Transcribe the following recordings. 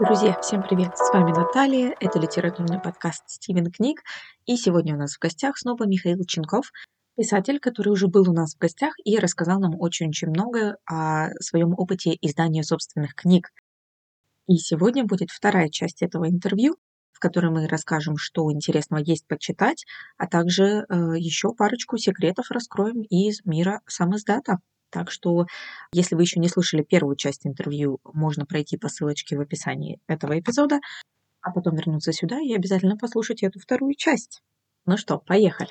Друзья, всем привет! С вами Наталья, это литературный подкаст «Стивен книг», и сегодня у нас в гостях снова Михаил Ченков, писатель, который уже был у нас в гостях и рассказал нам очень-очень много о своем опыте издания собственных книг. И сегодня будет вторая часть этого интервью, в которой мы расскажем, что интересного есть почитать, а также э, еще парочку секретов раскроем из мира самоздата. Так что, если вы еще не слышали первую часть интервью, можно пройти по ссылочке в описании этого эпизода, а потом вернуться сюда и обязательно послушать эту вторую часть. Ну что, поехали.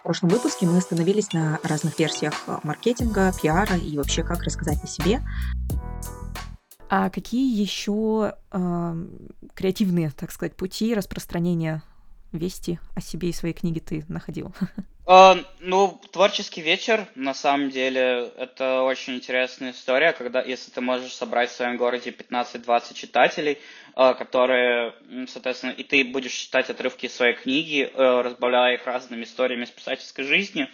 В прошлом выпуске мы остановились на разных версиях маркетинга, пиара и вообще как рассказать о себе. А какие еще э, креативные, так сказать, пути распространения вести о себе и своей книге ты находил? Uh, ну, творческий вечер, на самом деле, это очень интересная история, когда, если ты можешь собрать в своем городе 15-20 читателей, uh, которые, соответственно, и ты будешь читать отрывки своей книги, uh, разбавляя их разными историями из писательской жизни,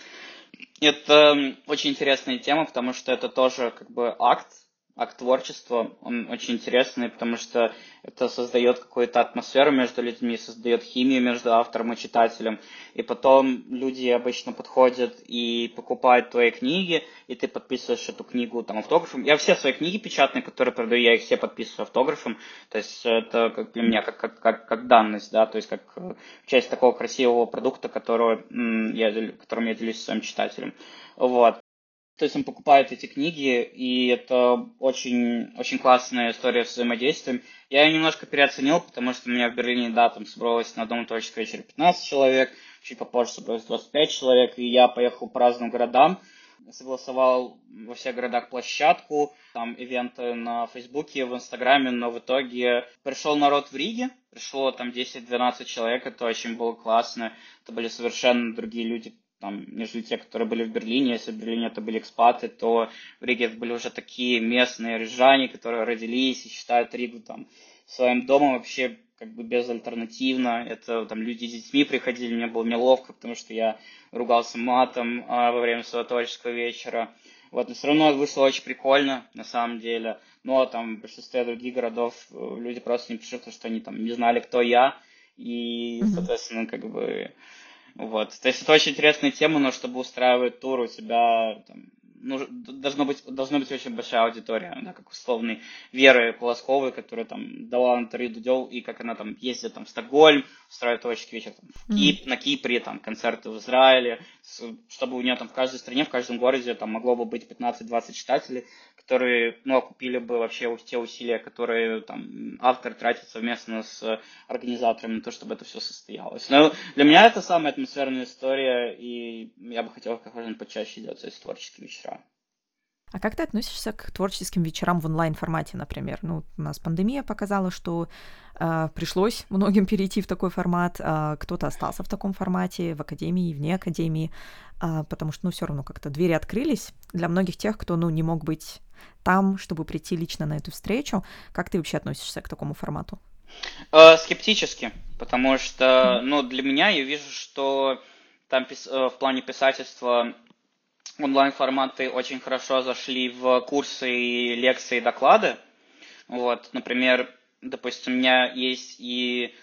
это очень интересная тема, потому что это тоже как бы акт, акт творчества, он очень интересный, потому что это создает какую-то атмосферу между людьми, создает химию между автором и читателем. И потом люди обычно подходят и покупают твои книги, и ты подписываешь эту книгу там автографом. Я все свои книги печатные, которые продаю, я их все подписываю автографом. То есть это как для меня как, как, как, как данность, да, то есть как э, часть такого красивого продукта, которого, я, которым я делюсь с своим читателем. Вот. То есть он покупает эти книги, и это очень, очень классная история с взаимодействием. Я ее немножко переоценил, потому что у меня в Берлине, да, там собралось на одном творческом вечере 15 человек, чуть попозже собралось 25 человек, и я поехал по разным городам, согласовал во всех городах площадку, там ивенты на Фейсбуке, в Инстаграме, но в итоге пришел народ в Риге, пришло там 10-12 человек, это очень было классно, это были совершенно другие люди, там, нежели те, которые были в Берлине. Если в Берлине это были экспаты, то в Риге были уже такие местные рижане, которые родились и считают Ригу там своим домом вообще как бы безальтернативно. Это там люди с детьми приходили, мне было неловко, потому что я ругался матом а, во время своего творческого вечера. Вот, но все равно вышло очень прикольно, на самом деле. Но там в большинстве других городов э, люди просто не пишут, что они там не знали, кто я. И, соответственно, как бы вот. То есть это очень интересная тема, но чтобы устраивать тур у тебя там, ну, должно быть, должна быть очень большая аудитория, да, как условный Веры Полосковой, которая там дала интервью Дудел, и как она там ездит там в Стокгольм, устраивает творческий вечер там, в Кип, mm-hmm. на Кипре, там концерты в Израиле, чтобы у нее там в каждой стране, в каждом городе там могло бы быть 15-20 читателей, которые, ну, окупили бы вообще те усилия, которые там автор тратит совместно с организаторами на то, чтобы это все состоялось. Но для меня это самая атмосферная история, и я бы хотел как можно почаще делать эти творческие вечера. А как ты относишься к творческим вечерам в онлайн-формате, например? Ну, у нас пандемия показала, что э, пришлось многим перейти в такой формат. Э, кто-то остался в таком формате, в академии, вне академии, э, потому что, ну, все равно как-то двери открылись для многих тех, кто, ну, не мог быть там, чтобы прийти лично на эту встречу. Как ты вообще относишься к такому формату? Э, скептически, потому что, ну, для меня я вижу, что там э, в плане писательства онлайн-форматы очень хорошо зашли в курсы, и лекции, и доклады. Вот, например, допустим, у меня есть и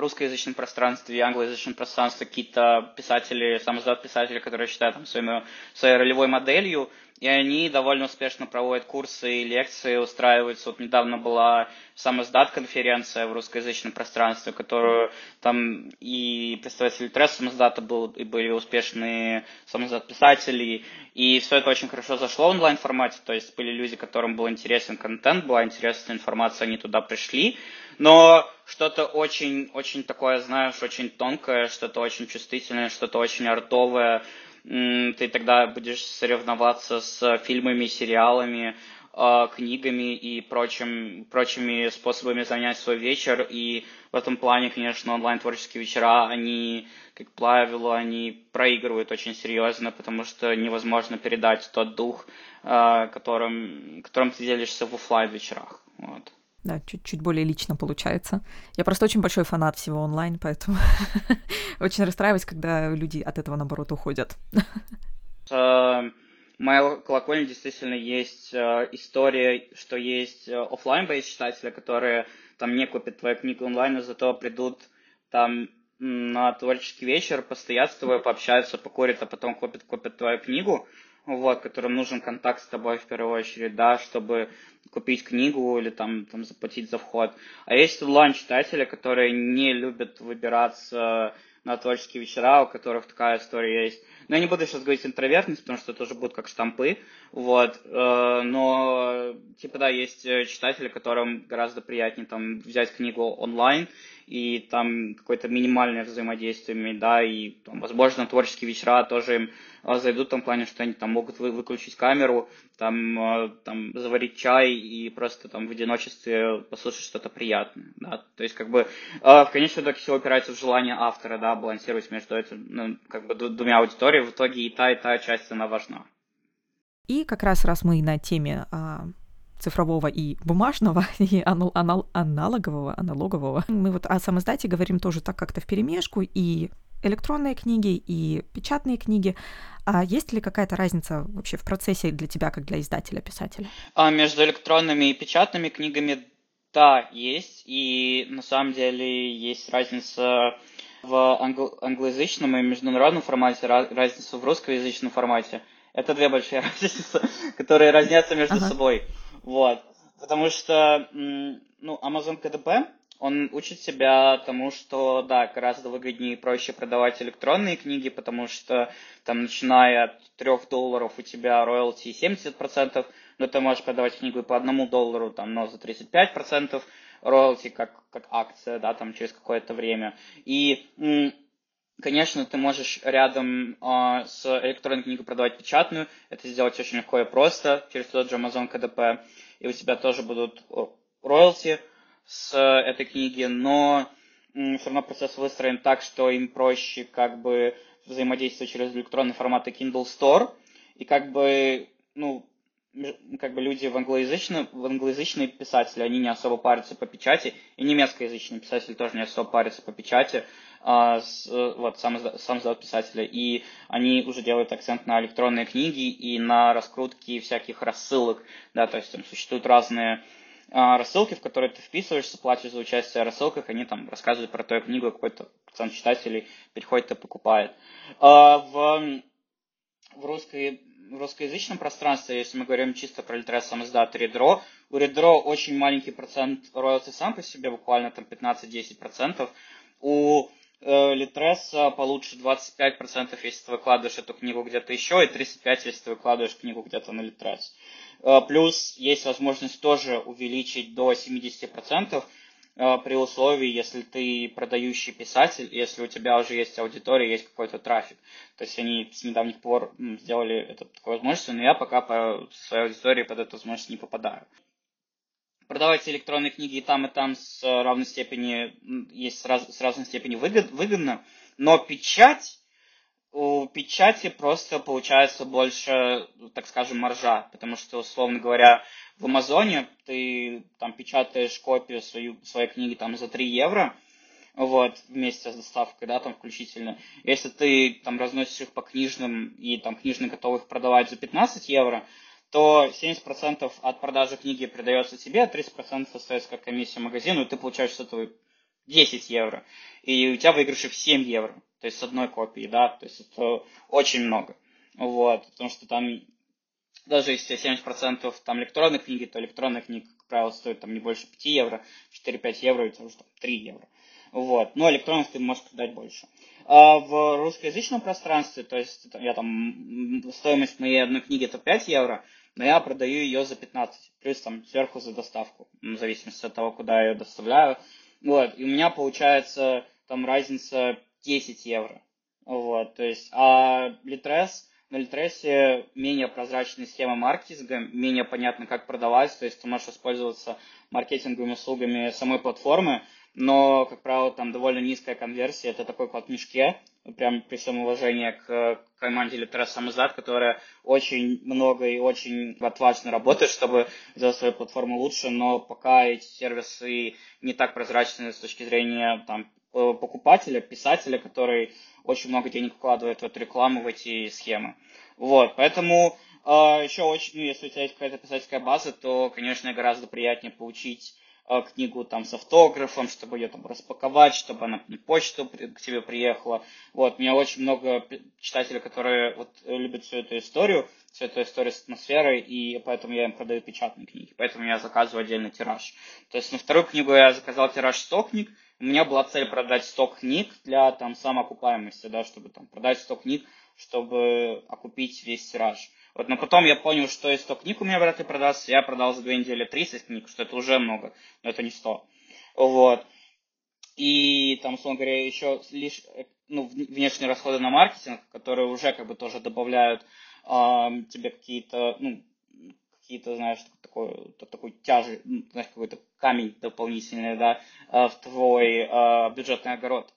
русскоязычном пространстве англоязычном пространстве какие-то писатели, самоздат писатели, которые считают там, своим, своей ролевой моделью, и они довольно успешно проводят курсы и лекции, устраиваются. Вот недавно была самоздат конференция в русскоязычном пространстве, которую там и представители тресс самоздата был, и были успешные самоздат писатели, и все это очень хорошо зашло в онлайн формате, то есть были люди, которым был интересен контент, была интересная информация, они туда пришли, но что-то очень, очень такое, знаешь, очень тонкое, что-то очень чувствительное, что-то очень артовое, ты тогда будешь соревноваться с фильмами, сериалами, а, книгами и прочим, прочими способами занять свой вечер. И в этом плане, конечно, онлайн-творческие вечера, они, как правило, они проигрывают очень серьезно, потому что невозможно передать тот дух, а, которым, которым ты делишься в офлайн вечерах. Вот. Да, чуть-чуть более лично получается. Я просто очень большой фанат всего онлайн, поэтому очень расстраиваюсь, когда люди от этого, наоборот, уходят. Э, моя колокольня действительно есть э, история, что есть э, офлайн бейс читатели, которые там не купят твою книгу онлайн, но зато придут там на творческий вечер, постоят с тобой, пообщаются, покурят, а потом купят, купят твою книгу, вот, которым нужен контакт с тобой в первую очередь, да, чтобы купить книгу или там, там заплатить за вход. А есть онлайн-читатели, которые не любят выбираться на творческие вечера, у которых такая история есть. Но я не буду сейчас говорить интровертность, потому что это тоже будут как штампы, вот, э, но, типа, да, есть э, читатели, которым гораздо приятнее там взять книгу онлайн, и там какое-то минимальное взаимодействие, да, и, там, возможно, творческие вечера тоже им а, зайдут в том плане, что они там могут вы, выключить камеру, там, а, там заварить чай и просто там в одиночестве послушать что-то приятное, да, то есть как бы а, в конечном итоге все опирается в желание автора, да, балансировать между этими, ну, как бы двумя аудиториями, в итоге и та, и та часть, она важна. И как раз раз мы на теме а, цифрового и бумажного, и анал, анал, аналогового, аналогового. Мы вот о самоиздате говорим тоже так как-то в перемешку, и электронные книги, и печатные книги. А есть ли какая-то разница вообще в процессе для тебя, как для издателя, писателя? А между электронными и печатными книгами, да, есть. И на самом деле есть разница в англ- англоязычном и международном формате, разница в русскоязычном формате. Это две большие разницы, которые разнятся между ага. собой. Вот. Потому что, ну, Amazon KDP, он учит себя тому, что, да, гораздо выгоднее и проще продавать электронные книги, потому что там, начиная от 3 долларов, у тебя роялти 70%, но ты можешь продавать книгу и по одному доллару, там, но за 35% роялти, как, как акция, да, там, через какое-то время. И Конечно, ты можешь рядом э, с электронной книгой продавать печатную. Это сделать очень легко и просто через тот же Amazon KDP. И у тебя тоже будут роялти с этой книги, но э, все равно процесс выстроен так, что им проще как бы взаимодействовать через электронный формат и Kindle Store. И как бы, ну, как бы люди в англоязычном, в англоязычные писатели, они не особо парятся по печати, и немецкоязычные писатели тоже не особо парятся по печати, с, вот, сам, сам издат писателя, и они уже делают акцент на электронные книги и на раскрутки всяких рассылок, да, то есть там существуют разные а, рассылки, в которые ты вписываешься, платишь за участие в рассылках, они там рассказывают про твою книгу, какой-то процент читателей приходит и покупает. А, в, в русской в русскоязычном пространстве, если мы говорим чисто про Литрес сам издат Редро, у Редро очень маленький процент роялти сам по себе, буквально там 15-10%. У э, Литреса получше 25%, если ты выкладываешь эту книгу где-то еще, и 35%, если ты выкладываешь книгу где-то на Литрес. Э, плюс есть возможность тоже увеличить до 70%, Э, при условии, если ты продающий писатель, если у тебя уже есть аудитория, есть какой-то трафик. То есть они с недавних пор сделали это такой возможностью, но я пока по своей аудитории под эту возможность не попадаю. Продавать электронные книги и там, и там с равной степени, есть с, раз, с разной степени выгод, выгодно, но печать, у печати просто получается больше, так скажем, маржа, потому что, условно говоря, в Амазоне ты там печатаешь копию свою, своей книги там за 3 евро, вот, вместе с доставкой, да, там включительно. Если ты там разносишь их по книжным и там книжные готовы их продавать за 15 евро, то 70% от продажи книги придается тебе, а 30% остается как комиссия магазину, и ты получаешь с этого 10 евро. И у тебя выигрыши в 7 евро, то есть с одной копии, да, то есть это очень много. Вот, потому что там даже если 70% там электронных книги, то электронная книга, как правило, стоит там не больше 5 евро, 4-5 евро, это уже там 3 евро. Вот. Но электронных ты можешь продать больше. А в русскоязычном пространстве, то есть я там, стоимость моей одной книги это 5 евро, но я продаю ее за 15, плюс там сверху за доставку, в зависимости от того, куда я ее доставляю. Вот. И у меня получается там разница 10 евро. Вот. То есть, а Litres на Литресе менее прозрачная схема маркетинга, менее понятно, как продавать, то есть ты можешь воспользоваться маркетинговыми услугами самой платформы, но, как правило, там довольно низкая конверсия, это такой код в мешке, прям при всем уважении к команде Литрес Самоздат, которая очень много и очень отважно работает, чтобы сделать свою платформу лучше, но пока эти сервисы не так прозрачны с точки зрения там, покупателя, писателя, который очень много денег вкладывает в эту рекламу, в эти схемы. Вот, поэтому А еще очень, ну, если у тебя есть какая-то писательская база, то, конечно, гораздо приятнее получить книгу там с автографом, чтобы ее там распаковать, чтобы она на почту к тебе приехала. Вот, у меня очень много читателей, которые вот любят всю эту историю, всю эту историю с атмосферой, и поэтому я им продаю печатные книги, поэтому я заказываю отдельный тираж. То есть на вторую книгу я заказал тираж 100 книг, у меня была цель продать 100 книг для там самоокупаемости, да, чтобы там продать 100 книг, чтобы окупить весь тираж. Вот, но потом я понял, что из 100 книг у меня вряд ли продастся. Я продал за две недели 30 книг, что это уже много, но это не 100. Вот. И там, условно говоря, еще лишь ну, внешние расходы на маркетинг, которые уже как бы тоже добавляют э, тебе какие-то, ну, какие-то, знаешь, такой, такой тяжи, знаешь, какой-то камень дополнительный, да, э, в твой э, бюджетный огород.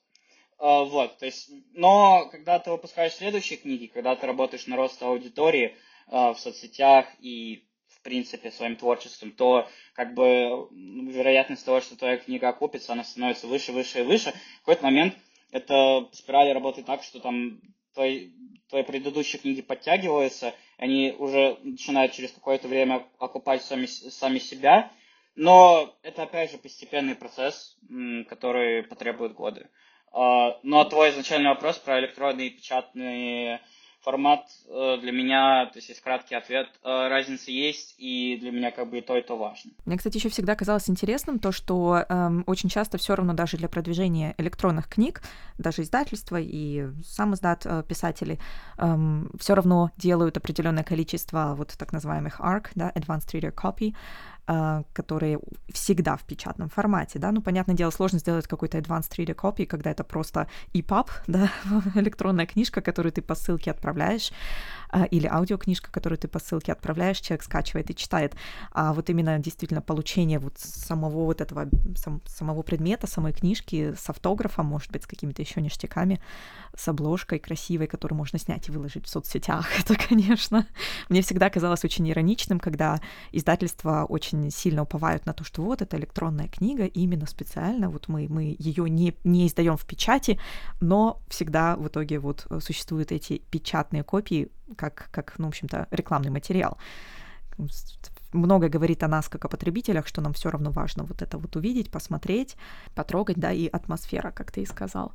Э, вот, то есть, но когда ты выпускаешь следующие книги, когда ты работаешь на рост аудитории, Э, в соцсетях и в принципе своим творчеством, то как бы вероятность того, что твоя книга окупится, она становится выше, выше и выше. В какой-то момент это спирали работает так, что там твои, твои предыдущие книги подтягиваются, они уже начинают через какое-то время окупать сами, сами себя, но это опять же постепенный процесс, который потребует годы. А, но твой изначальный вопрос про электронные печатные формат э, для меня, то есть есть краткий ответ, э, разница есть, и для меня как бы и то, и то важно. Мне, кстати, еще всегда казалось интересным то, что эм, очень часто все равно даже для продвижения электронных книг, даже издательства и сам издат э, писатели эм, все равно делают определенное количество вот так называемых ARC, да, Advanced Reader Copy, которые всегда в печатном формате, да, ну, понятное дело, сложно сделать какой-то advanced reader copy, когда это просто EPUB, да, электронная книжка, которую ты по ссылке отправляешь, а, или аудиокнижка, которую ты по ссылке отправляешь, человек скачивает и читает, а вот именно действительно получение вот самого вот этого, сам, самого предмета, самой книжки с автографом, может быть, с какими-то еще ништяками, с обложкой красивой, которую можно снять и выложить в соцсетях, это, конечно, мне всегда казалось очень ироничным, когда издательства очень сильно уповают на то, что вот это электронная книга, именно специально, вот мы, мы ее не, не издаем в печати, но всегда в итоге вот существуют эти печатные копии как, как ну, в общем-то, рекламный материал. Много говорит о нас как о потребителях, что нам все равно важно вот это вот увидеть, посмотреть, потрогать, да, и атмосфера, как ты и сказал.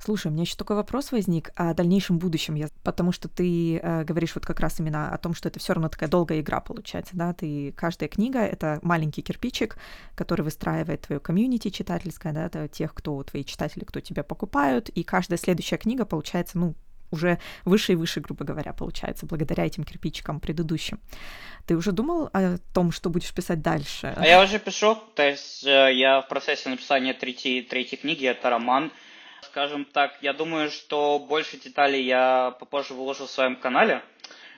Слушай, у меня еще такой вопрос возник о дальнейшем будущем, я, потому что ты э, говоришь вот как раз именно о том, что это все равно такая долгая игра получается, да, ты каждая книга это маленький кирпичик, который выстраивает твою комьюнити читательское, да, тех, кто твои читатели, кто тебя покупают, и каждая следующая книга получается, ну, уже выше и выше, грубо говоря, получается, благодаря этим кирпичикам предыдущим. Ты уже думал о том, что будешь писать дальше? А я уже пишу, то есть э, я в процессе написания третьей, третьей книги, это роман. Скажем так, я думаю, что больше деталей я попозже выложу в своем канале.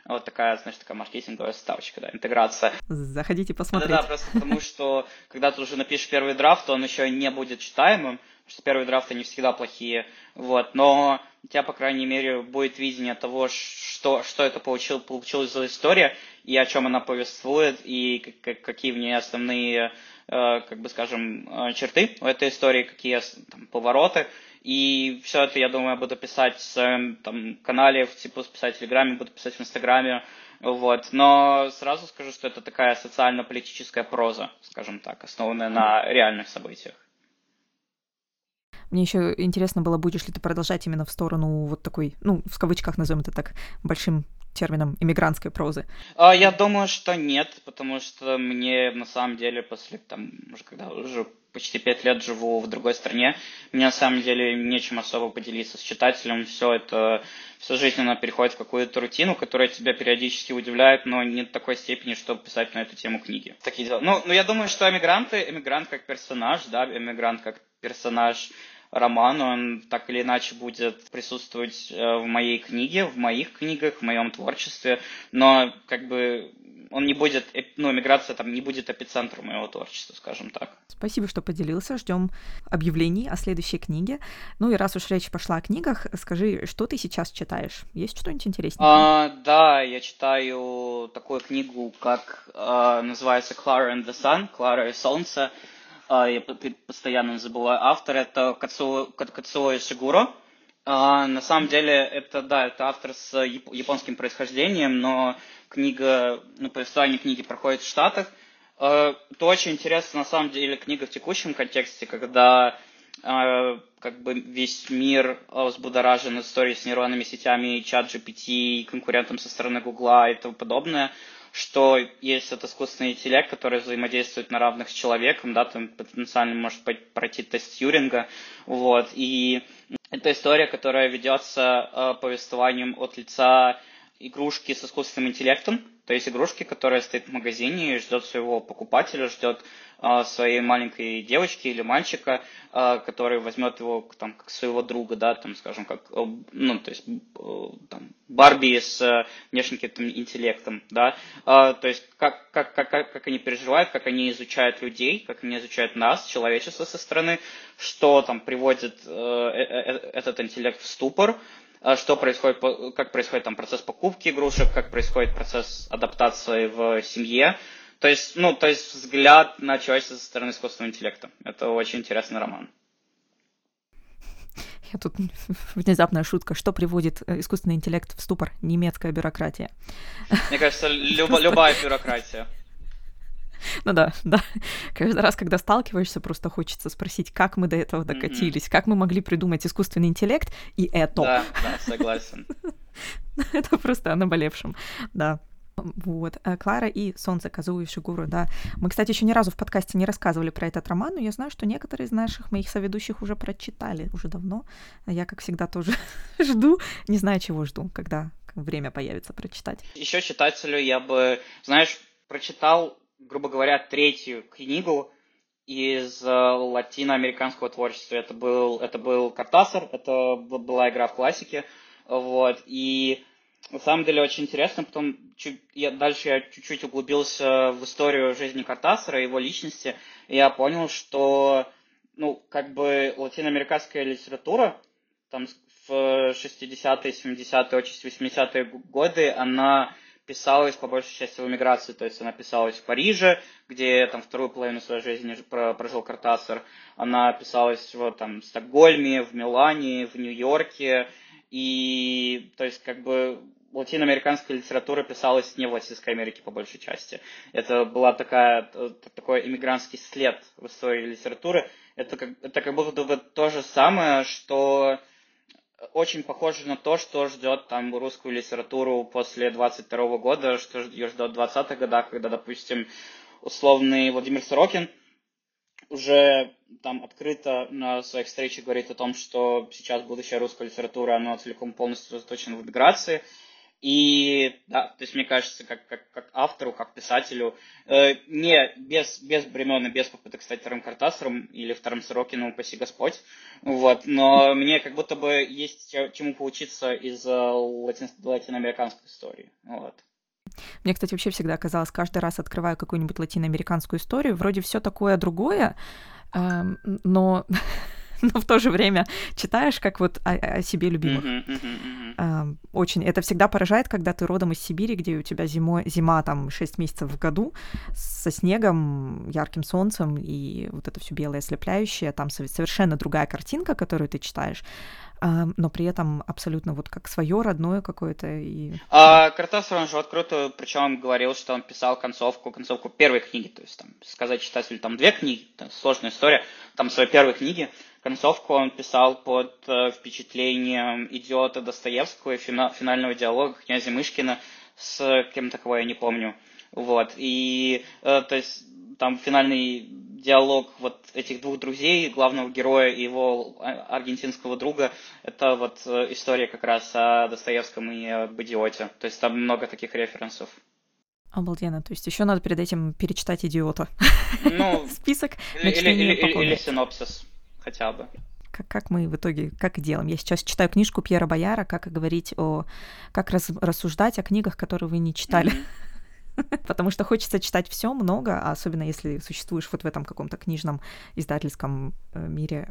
Вот такая, значит, такая маркетинговая ставочка, да, интеграция. Заходите посмотреть. Да, да, просто потому что, когда ты уже напишешь первый драфт, он еще не будет читаемым, потому что первые драфты не всегда плохие, вот, но у тебя, по крайней мере, будет видение того, что, что это получил, получилось за история, и о чем она повествует, и какие в ней основные, э, как бы скажем, э, черты у этой истории, какие там, повороты. И все это, я думаю, я буду писать в своем там, канале, в типа писать в Телеграме, буду писать в Инстаграме. Вот. Но сразу скажу, что это такая социально-политическая проза, скажем так, основанная на реальных событиях. Мне еще интересно было, будешь ли ты продолжать именно в сторону вот такой, ну, в кавычках назовем это так, большим термином иммигрантской прозы? А, я думаю, что нет, потому что мне на самом деле после, там, уже когда уже почти пять лет живу в другой стране, мне на самом деле нечем особо поделиться с читателем, все это, вся жизнь она переходит в какую-то рутину, которая тебя периодически удивляет, но не до такой степени, чтобы писать на эту тему книги. Такие дела. Ну, ну я думаю, что эмигранты, эмигрант как персонаж, да, эмигрант как персонаж роман, он так или иначе будет присутствовать э, в моей книге, в моих книгах, в моем творчестве, но как бы он не будет, ну, миграция там не будет эпицентром моего творчества, скажем так. Спасибо, что поделился. Ждем объявлений о следующей книге. Ну и раз уж речь пошла о книгах, скажи, что ты сейчас читаешь? Есть что-нибудь интереснее? А, да, я читаю такую книгу, как а, называется Clara and the Sun, Клара и Солнце. А, я постоянно забываю автор, это Кацуо, Шигуро. А, на самом деле, это, да, это автор с японским происхождением, но книга, ну, повествование книги проходит в Штатах. Э, это очень интересно, на самом деле, книга в текущем контексте, когда как бы весь мир взбудоражен историей с нейронными сетями, чат GPT, конкурентом со стороны Гугла и тому подобное что есть этот искусственный интеллект, который взаимодействует на равных с человеком, да, там потенциально может пройти тест Тьюринга, вот, и это история, которая ведется э, повествованием от лица игрушки с искусственным интеллектом, то есть игрушки, которая стоит в магазине и ждет своего покупателя, ждет э, своей маленькой девочки или мальчика, э, который возьмет его там, как своего друга, да, там, скажем, как, э, ну, то есть э, там, Барби с э, внешним каким-то интеллектом, да, э, то есть как, как, как, как они переживают, как они изучают людей, как они изучают нас, человечество со стороны, что там приводит э, э, э этот интеллект в ступор, а что происходит, как происходит там процесс покупки игрушек, как происходит процесс адаптации в семье. То есть, ну, то есть взгляд на человечество со стороны искусственного интеллекта. Это очень интересный роман. Я тут внезапная шутка. Что приводит э, искусственный интеллект в ступор? Немецкая бюрократия. Мне кажется, люб, любая бюрократия. Ну да, да. Каждый раз, когда сталкиваешься, просто хочется спросить, как мы до этого докатились, mm-hmm. как мы могли придумать искусственный интеллект и это. Да, да, согласен. это просто о наболевшем, да. Вот. Э, Клара и Солнце, Казу и Шигуру, да. Мы, кстати, еще ни разу в подкасте не рассказывали про этот роман, но я знаю, что некоторые из наших моих соведущих уже прочитали уже давно. Я, как всегда, тоже жду. Не знаю, чего жду, когда время появится прочитать. Еще читателю я бы, знаешь, прочитал грубо говоря, третью книгу из э, латиноамериканского творчества. Это был, это был Картасар, это была игра в классике. Вот, и на самом деле очень интересно, потом чуть, я, дальше я чуть-чуть углубился в историю жизни Картасара, его личности, и я понял, что, ну, как бы латиноамериканская литература, там в 60-е, 70-е, очень 80-е годы, она писалась по большей части в эмиграции, то есть она писалась в Париже, где там вторую половину своей жизни прожил Картасар, она писалась в там, Стокгольме, в Милане, в Нью-Йорке, и то есть как бы латиноамериканская литература писалась не в Латинской Америке по большей части. Это была такая, такой иммигрантский след в истории литературы. Это как, это как будто бы то же самое, что очень похоже на то, что ждет там русскую литературу после 22 года, что ее ждет в 20-х годах, когда, допустим, условный Владимир Сорокин уже там открыто на своих встречах говорит о том, что сейчас будущее русской литературы, оно целиком полностью заточено в миграции, и да, то есть мне кажется, как, как, как автору, как писателю, э, не без, без бремен без попыток стать вторым Картасаром или вторым Сорокиным, упаси Господь, вот, но мне как будто бы есть чему поучиться из э, латин, латиноамериканской истории, вот. Мне, кстати, вообще всегда казалось, каждый раз открываю какую-нибудь латиноамериканскую историю, вроде все такое другое, э, но но в то же время читаешь как вот о, о себе любимых. Uh-huh, uh-huh, uh-huh. Очень. Это всегда поражает, когда ты родом из Сибири, где у тебя зимой, зима там 6 месяцев в году, со снегом, ярким солнцем, и вот это все белое ослепляющее, там совершенно другая картинка, которую ты читаешь но при этом абсолютно вот как свое родное какое-то. И... А, Картасов, он же открыто, причем говорил, что он писал концовку, концовку первой книги, то есть там сказать читателю там две книги, это сложная история, там своей первой книги, концовку он писал под э, впечатлением идиота Достоевского и фина, финального диалога князя Мышкина с кем-то, кого я не помню. Вот, и, э, то есть, там финальный диалог вот этих двух друзей, главного героя и его аргентинского друга, это вот э, история как раз о Достоевском и об идиоте. То есть там много таких референсов. Обалденно. То есть еще надо перед этим перечитать идиота. Ну, Список или, или, или, или синопсис хотя бы. Как, как мы в итоге, как делаем. Я сейчас читаю книжку Пьера Бояра, как говорить о... Как раз, рассуждать о книгах, которые вы не читали. Потому что хочется читать все много, а особенно если существуешь вот в этом каком-то книжном издательском э, мире,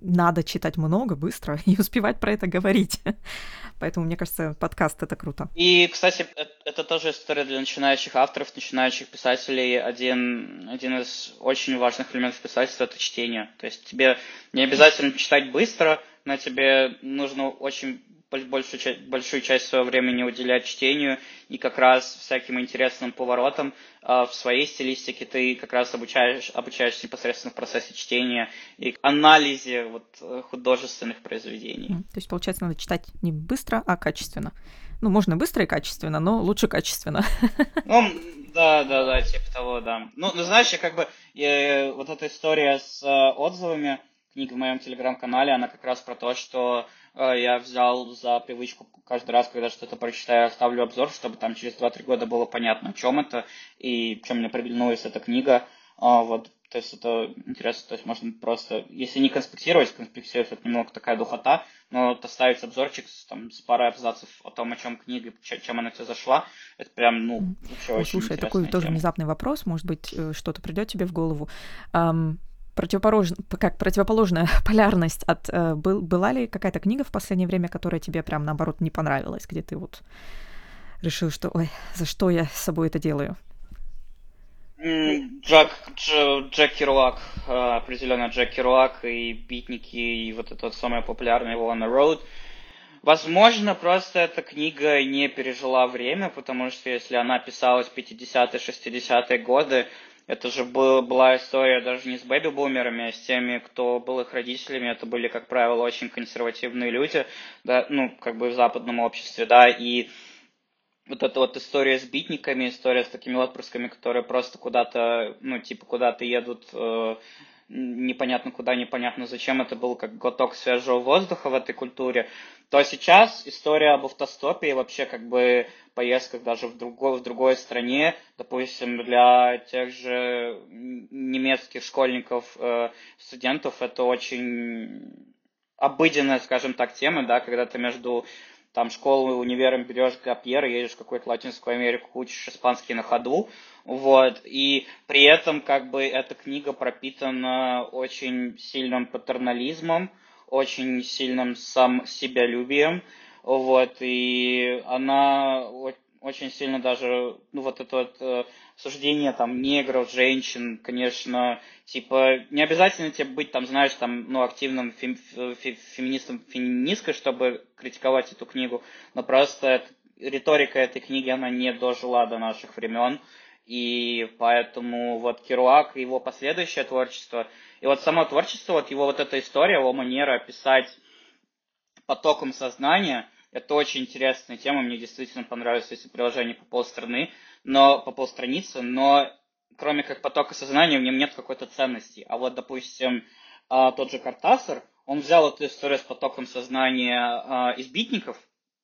надо читать много, быстро и успевать про это говорить. Поэтому, мне кажется, подкаст — это круто. И, кстати, это тоже история для начинающих авторов, начинающих писателей. Один, один из очень важных элементов писательства — это чтение. То есть тебе не обязательно читать быстро, но тебе нужно очень большую, большую часть своего времени уделять чтению и как раз всяким интересным поворотам э, в своей стилистике ты как раз обучаешь, обучаешься непосредственно в процессе чтения и анализе вот, э, художественных произведений. То есть, получается, надо читать не быстро, а качественно. Ну, можно быстро и качественно, но лучше качественно. Ну, да, да, да, типа того, да. Ну, ну знаешь, я как бы, я, вот эта история с э, отзывами, книга в моем телеграм-канале, она как раз про то, что э, я взял за привычку каждый раз, когда что-то прочитаю, оставлю обзор, чтобы там через 2-3 года было понятно, о чем это и чем мне приглянулась эта книга. А, вот, то есть это интересно, то есть можно просто, если не конспектировать, конспектировать это немного такая духота, но вот оставить обзорчик с, там, с парой абзацев о том, о чем книга, чем она тебе зашла, это прям, ну, вообще Ой, очень Слушай, такой тема. тоже внезапный вопрос, может быть, э, что-то придет тебе в голову. Um, противополож... как противоположная полярность от... Э, был, была ли какая-то книга в последнее время, которая тебе прям, наоборот, не понравилась, где ты вот решил, что, ой, за что я с собой это делаю? Джек, Джек Керуак, э, определенно Джек Керуак и битники, и вот это самое популярное его On the Road. Возможно, просто эта книга не пережила время, потому что если она писалась в 50-е, 60-е годы, это же был, была история даже не с бэби-бумерами, а с теми, кто был их родителями. Это были, как правило, очень консервативные люди, да, ну, как бы в западном обществе, да, и вот эта вот история с битниками, история с такими отпрысками, которые просто куда-то, ну, типа, куда-то едут э, непонятно куда, непонятно зачем, это был как глоток свежего воздуха в этой культуре, то сейчас история об автостопе и вообще как бы поездках даже в другой, в другой стране, допустим, для тех же немецких школьников, э, студентов, это очень обыденная, скажем так, тема, да, когда ты между там школу, универом берешь гапьер, едешь в какую-то Латинскую Америку, учишь испанский на ходу, вот, и при этом как бы эта книга пропитана очень сильным патернализмом, очень сильным сам себялюбием, вот, и она очень сильно даже, ну, вот это вот э, суждение там негров, женщин, конечно, типа, не обязательно тебе быть там, знаешь, там, ну, активным фем, фем, феминистом, феминисткой, чтобы критиковать эту книгу, но просто риторика этой книги, она не дожила до наших времен, и поэтому вот Керуак и его последующее творчество, и вот само творчество, вот его вот эта история, его манера писать потоком сознания, это очень интересная тема, мне действительно понравилось если приложение по полстраны, но по полстраницы, но кроме как потока сознания в нем нет какой-то ценности. А вот, допустим, а, тот же Картасар, он взял эту историю с потоком сознания а, из битников,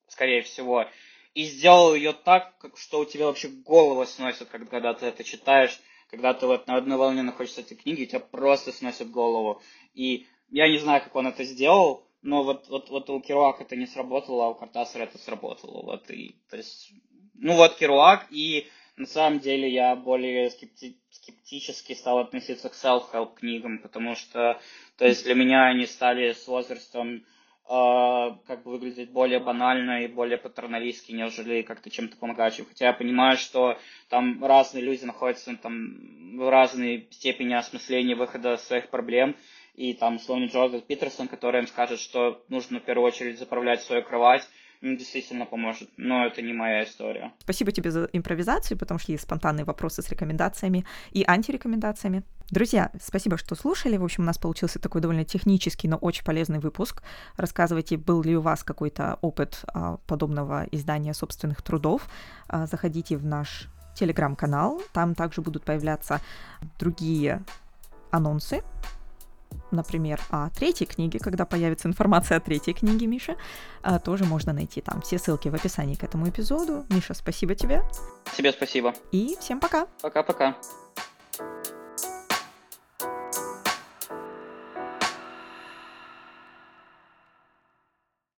скорее всего, и сделал ее так, что у тебя вообще голову сносит, когда ты это читаешь, когда ты вот на одной волне находишься этой книги, тебя просто сносит голову. И я не знаю, как он это сделал, но вот, вот, вот у Керуака это не сработало, а у Картасара это сработало. Вот, и, то есть, ну вот Керуак, и на самом деле я более скепти скептически стал относиться к self-help книгам, потому что, то есть для меня они стали с возрастом а, как бы выглядеть более банально и более патерналистски, нежели как-то чем-то помогающим. Хотя я понимаю, что там разные люди находятся там в разной степени осмысления выхода своих проблем. И там, условно, Джордан Питерсон, который им скажет, что нужно в первую очередь заправлять свою кровать, действительно поможет, но это не моя история. Спасибо тебе за импровизацию, потому что есть спонтанные вопросы с рекомендациями и антирекомендациями. Друзья, спасибо, что слушали. В общем, у нас получился такой довольно технический, но очень полезный выпуск. Рассказывайте, был ли у вас какой-то опыт а, подобного издания собственных трудов. А, заходите в наш телеграм-канал. Там также будут появляться другие анонсы например, о третьей книге, когда появится информация о третьей книге Миша, а, тоже можно найти там. Все ссылки в описании к этому эпизоду. Миша, спасибо тебе. Тебе спасибо. И всем пока. Пока-пока.